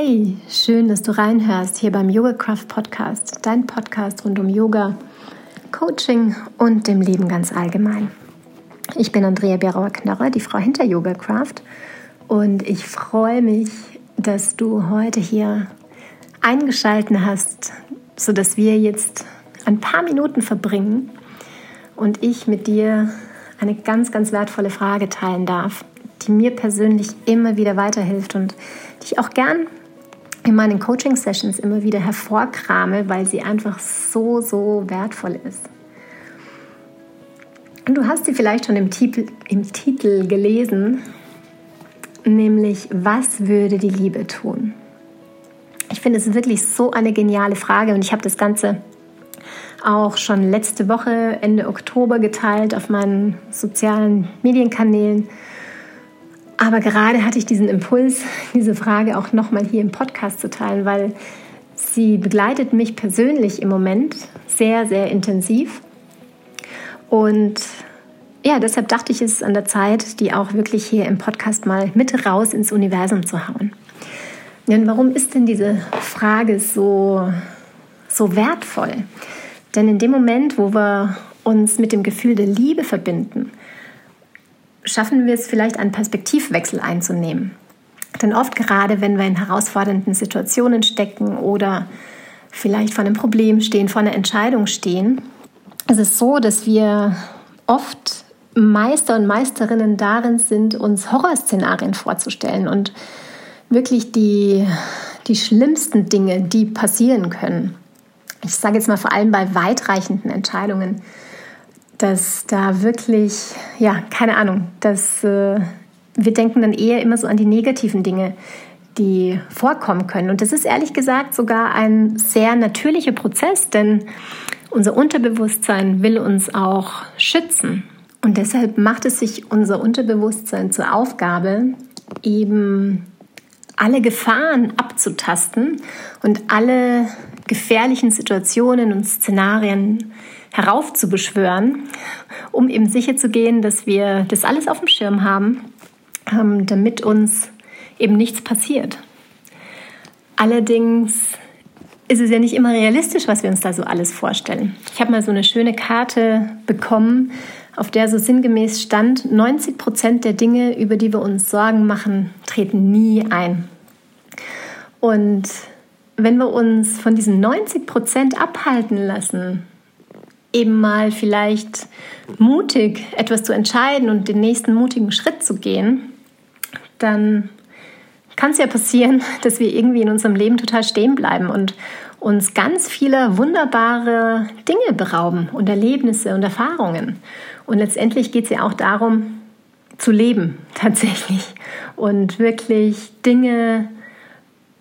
Hey, schön, dass du reinhörst hier beim Yoga Craft Podcast, dein Podcast rund um Yoga, Coaching und dem Leben ganz allgemein. Ich bin Andrea Berauer-Knörrer, die Frau hinter Yoga Craft und ich freue mich, dass du heute hier eingeschalten hast, sodass wir jetzt ein paar Minuten verbringen und ich mit dir eine ganz, ganz wertvolle Frage teilen darf, die mir persönlich immer wieder weiterhilft und die ich auch gern in meinen Coaching-Sessions immer wieder hervorkrame, weil sie einfach so, so wertvoll ist. Und du hast sie vielleicht schon im Titel, im Titel gelesen, nämlich Was würde die Liebe tun? Ich finde es wirklich so eine geniale Frage und ich habe das Ganze auch schon letzte Woche, Ende Oktober geteilt auf meinen sozialen Medienkanälen aber gerade hatte ich diesen Impuls, diese Frage auch nochmal hier im Podcast zu teilen, weil sie begleitet mich persönlich im Moment sehr, sehr intensiv. Und ja, deshalb dachte ich, es ist an der Zeit, die auch wirklich hier im Podcast mal mit raus ins Universum zu hauen. Denn warum ist denn diese Frage so, so wertvoll? Denn in dem Moment, wo wir uns mit dem Gefühl der Liebe verbinden, schaffen wir es vielleicht einen Perspektivwechsel einzunehmen. Denn oft gerade, wenn wir in herausfordernden Situationen stecken oder vielleicht vor einem Problem stehen, vor einer Entscheidung stehen, ist es so, dass wir oft Meister und Meisterinnen darin sind, uns Horrorszenarien vorzustellen und wirklich die, die schlimmsten Dinge, die passieren können. Ich sage jetzt mal vor allem bei weitreichenden Entscheidungen, dass da wirklich, ja, keine Ahnung, dass äh, wir denken dann eher immer so an die negativen Dinge, die vorkommen können. Und das ist ehrlich gesagt sogar ein sehr natürlicher Prozess, denn unser Unterbewusstsein will uns auch schützen. Und deshalb macht es sich unser Unterbewusstsein zur Aufgabe, eben alle Gefahren abzutasten und alle gefährlichen Situationen und Szenarien heraufzubeschwören, um eben sicher zu gehen, dass wir das alles auf dem Schirm haben, ähm, damit uns eben nichts passiert. Allerdings ist es ja nicht immer realistisch, was wir uns da so alles vorstellen. Ich habe mal so eine schöne Karte bekommen, auf der so sinngemäß stand, 90 Prozent der Dinge, über die wir uns Sorgen machen, treten nie ein. Und wenn wir uns von diesen 90 Prozent abhalten lassen, eben mal vielleicht mutig etwas zu entscheiden und den nächsten mutigen Schritt zu gehen, dann kann es ja passieren, dass wir irgendwie in unserem Leben total stehen bleiben und uns ganz viele wunderbare Dinge berauben und Erlebnisse und Erfahrungen. Und letztendlich geht es ja auch darum, zu leben tatsächlich und wirklich Dinge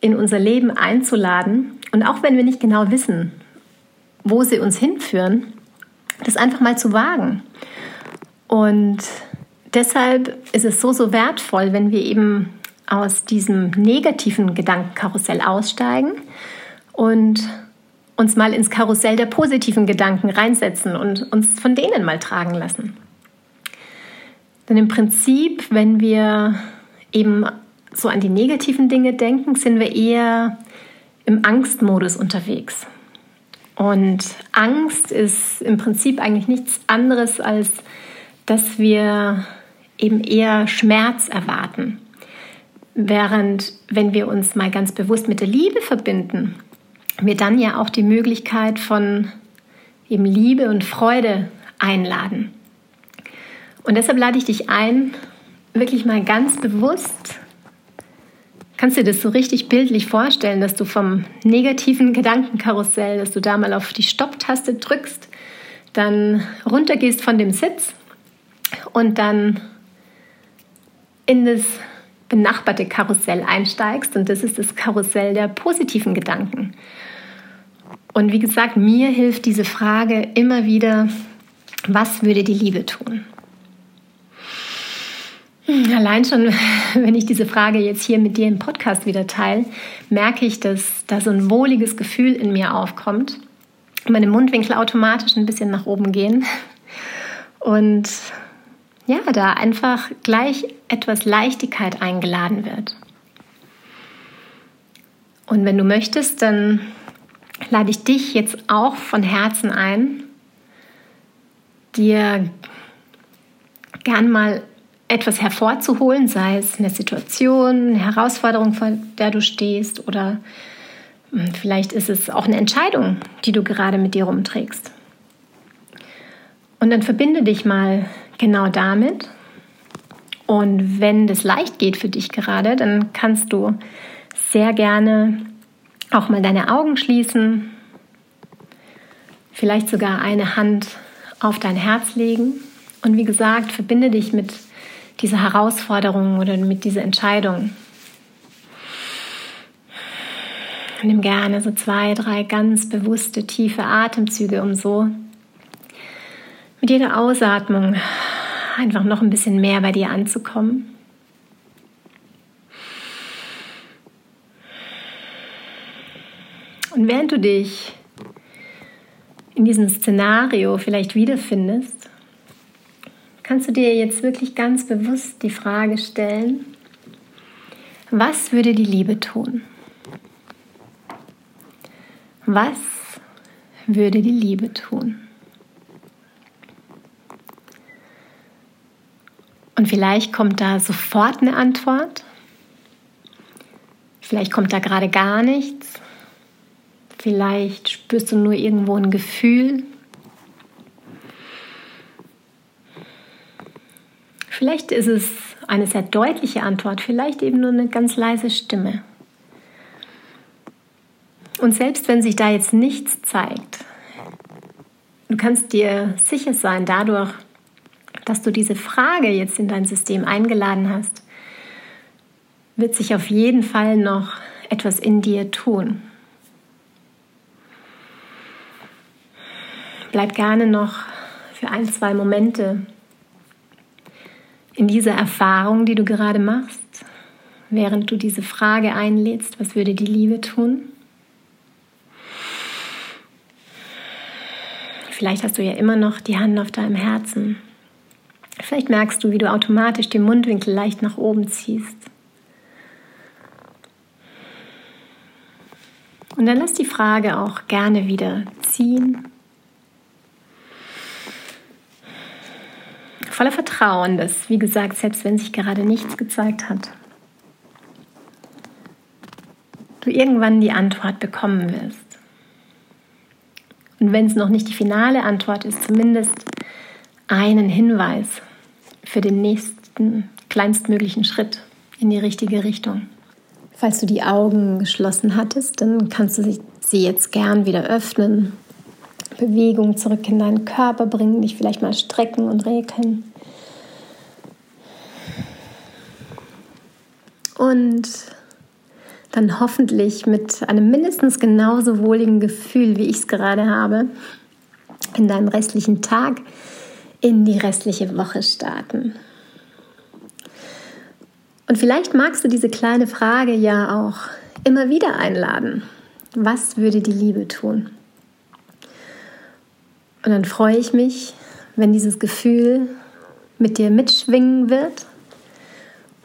in unser Leben einzuladen. Und auch wenn wir nicht genau wissen, wo sie uns hinführen, das einfach mal zu wagen. Und deshalb ist es so, so wertvoll, wenn wir eben aus diesem negativen Gedankenkarussell aussteigen und uns mal ins Karussell der positiven Gedanken reinsetzen und uns von denen mal tragen lassen. Denn im Prinzip, wenn wir eben so an die negativen Dinge denken, sind wir eher im Angstmodus unterwegs. Und Angst ist im Prinzip eigentlich nichts anderes, als dass wir eben eher Schmerz erwarten. Während wenn wir uns mal ganz bewusst mit der Liebe verbinden, wir dann ja auch die Möglichkeit von eben Liebe und Freude einladen. Und deshalb lade ich dich ein, wirklich mal ganz bewusst Kannst du dir das so richtig bildlich vorstellen, dass du vom negativen Gedankenkarussell, dass du da mal auf die Stopptaste drückst, dann runtergehst von dem Sitz und dann in das benachbarte Karussell einsteigst und das ist das Karussell der positiven Gedanken. Und wie gesagt, mir hilft diese Frage immer wieder, was würde die Liebe tun? Allein schon, wenn ich diese Frage jetzt hier mit dir im Podcast wieder teile, merke ich, dass da so ein wohliges Gefühl in mir aufkommt. Meine Mundwinkel automatisch ein bisschen nach oben gehen. Und ja, da einfach gleich etwas Leichtigkeit eingeladen wird. Und wenn du möchtest, dann lade ich dich jetzt auch von Herzen ein, dir gern mal etwas hervorzuholen, sei es eine Situation, eine Herausforderung, vor der du stehst oder hm, vielleicht ist es auch eine Entscheidung, die du gerade mit dir rumträgst. Und dann verbinde dich mal genau damit. Und wenn das leicht geht für dich gerade, dann kannst du sehr gerne auch mal deine Augen schließen, vielleicht sogar eine Hand auf dein Herz legen. Und wie gesagt, verbinde dich mit dieser Herausforderung oder mit dieser Entscheidung. Nimm gerne so zwei, drei ganz bewusste, tiefe Atemzüge, um so mit jeder Ausatmung einfach noch ein bisschen mehr bei dir anzukommen. Und während du dich in diesem Szenario vielleicht wiederfindest, kannst du dir jetzt wirklich ganz bewusst die Frage stellen, was würde die Liebe tun? Was würde die Liebe tun? Und vielleicht kommt da sofort eine Antwort. Vielleicht kommt da gerade gar nichts. Vielleicht spürst du nur irgendwo ein Gefühl. Vielleicht ist es eine sehr deutliche Antwort, vielleicht eben nur eine ganz leise Stimme. Und selbst wenn sich da jetzt nichts zeigt, du kannst dir sicher sein, dadurch, dass du diese Frage jetzt in dein System eingeladen hast, wird sich auf jeden Fall noch etwas in dir tun. Bleib gerne noch für ein, zwei Momente in dieser Erfahrung, die du gerade machst, während du diese Frage einlädst, was würde die Liebe tun? Vielleicht hast du ja immer noch die Hand auf deinem Herzen. Vielleicht merkst du, wie du automatisch den Mundwinkel leicht nach oben ziehst. Und dann lass die Frage auch gerne wieder ziehen voller Vertrauen, dass, wie gesagt, selbst wenn sich gerade nichts gezeigt hat, du irgendwann die Antwort bekommen wirst. Und wenn es noch nicht die finale Antwort ist, zumindest einen Hinweis für den nächsten kleinstmöglichen Schritt in die richtige Richtung. Falls du die Augen geschlossen hattest, dann kannst du sie jetzt gern wieder öffnen Bewegung zurück in deinen Körper bringen, dich vielleicht mal strecken und regeln. Und dann hoffentlich mit einem mindestens genauso wohligen Gefühl, wie ich es gerade habe, in deinem restlichen Tag in die restliche Woche starten. Und vielleicht magst du diese kleine Frage ja auch immer wieder einladen. Was würde die Liebe tun? Und dann freue ich mich, wenn dieses Gefühl mit dir mitschwingen wird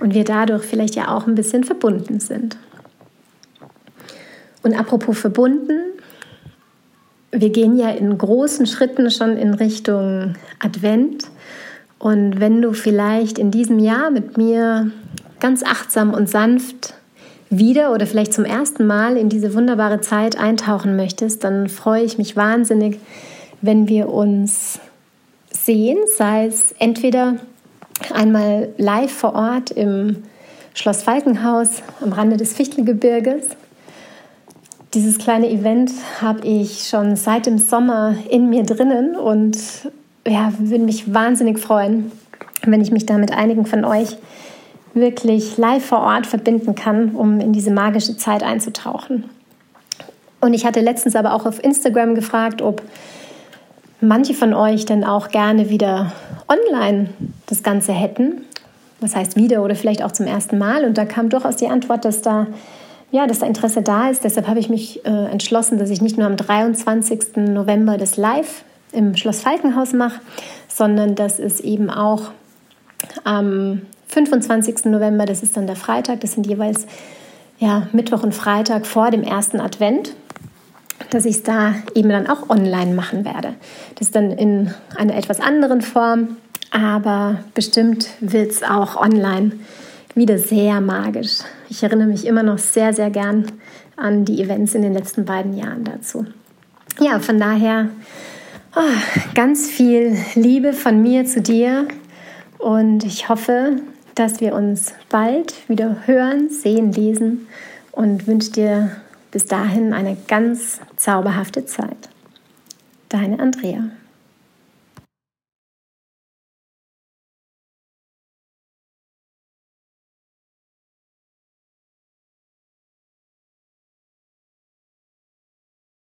und wir dadurch vielleicht ja auch ein bisschen verbunden sind. Und apropos verbunden, wir gehen ja in großen Schritten schon in Richtung Advent. Und wenn du vielleicht in diesem Jahr mit mir ganz achtsam und sanft wieder oder vielleicht zum ersten Mal in diese wunderbare Zeit eintauchen möchtest, dann freue ich mich wahnsinnig, wenn wir uns sehen, sei es entweder einmal live vor Ort im Schloss Falkenhaus am Rande des Fichtelgebirges. Dieses kleine Event habe ich schon seit dem Sommer in mir drinnen und ja, würde mich wahnsinnig freuen, wenn ich mich da mit einigen von euch wirklich live vor Ort verbinden kann, um in diese magische Zeit einzutauchen. Und ich hatte letztens aber auch auf Instagram gefragt, ob manche von euch dann auch gerne wieder online das Ganze hätten. Was heißt wieder oder vielleicht auch zum ersten Mal? Und da kam durchaus die Antwort, dass da, ja, dass da Interesse da ist. Deshalb habe ich mich äh, entschlossen, dass ich nicht nur am 23. November das Live im Schloss Falkenhaus mache, sondern dass es eben auch am 25. November, das ist dann der Freitag, das sind jeweils ja, Mittwoch und Freitag vor dem ersten Advent, dass ich es da eben dann auch online machen werde. Das dann in einer etwas anderen Form, aber bestimmt wird es auch online wieder sehr magisch. Ich erinnere mich immer noch sehr, sehr gern an die Events in den letzten beiden Jahren dazu. Ja, von daher oh, ganz viel Liebe von mir zu dir und ich hoffe, dass wir uns bald wieder hören, sehen, lesen und wünsche dir bis dahin eine ganz zauberhafte Zeit. Deine Andrea.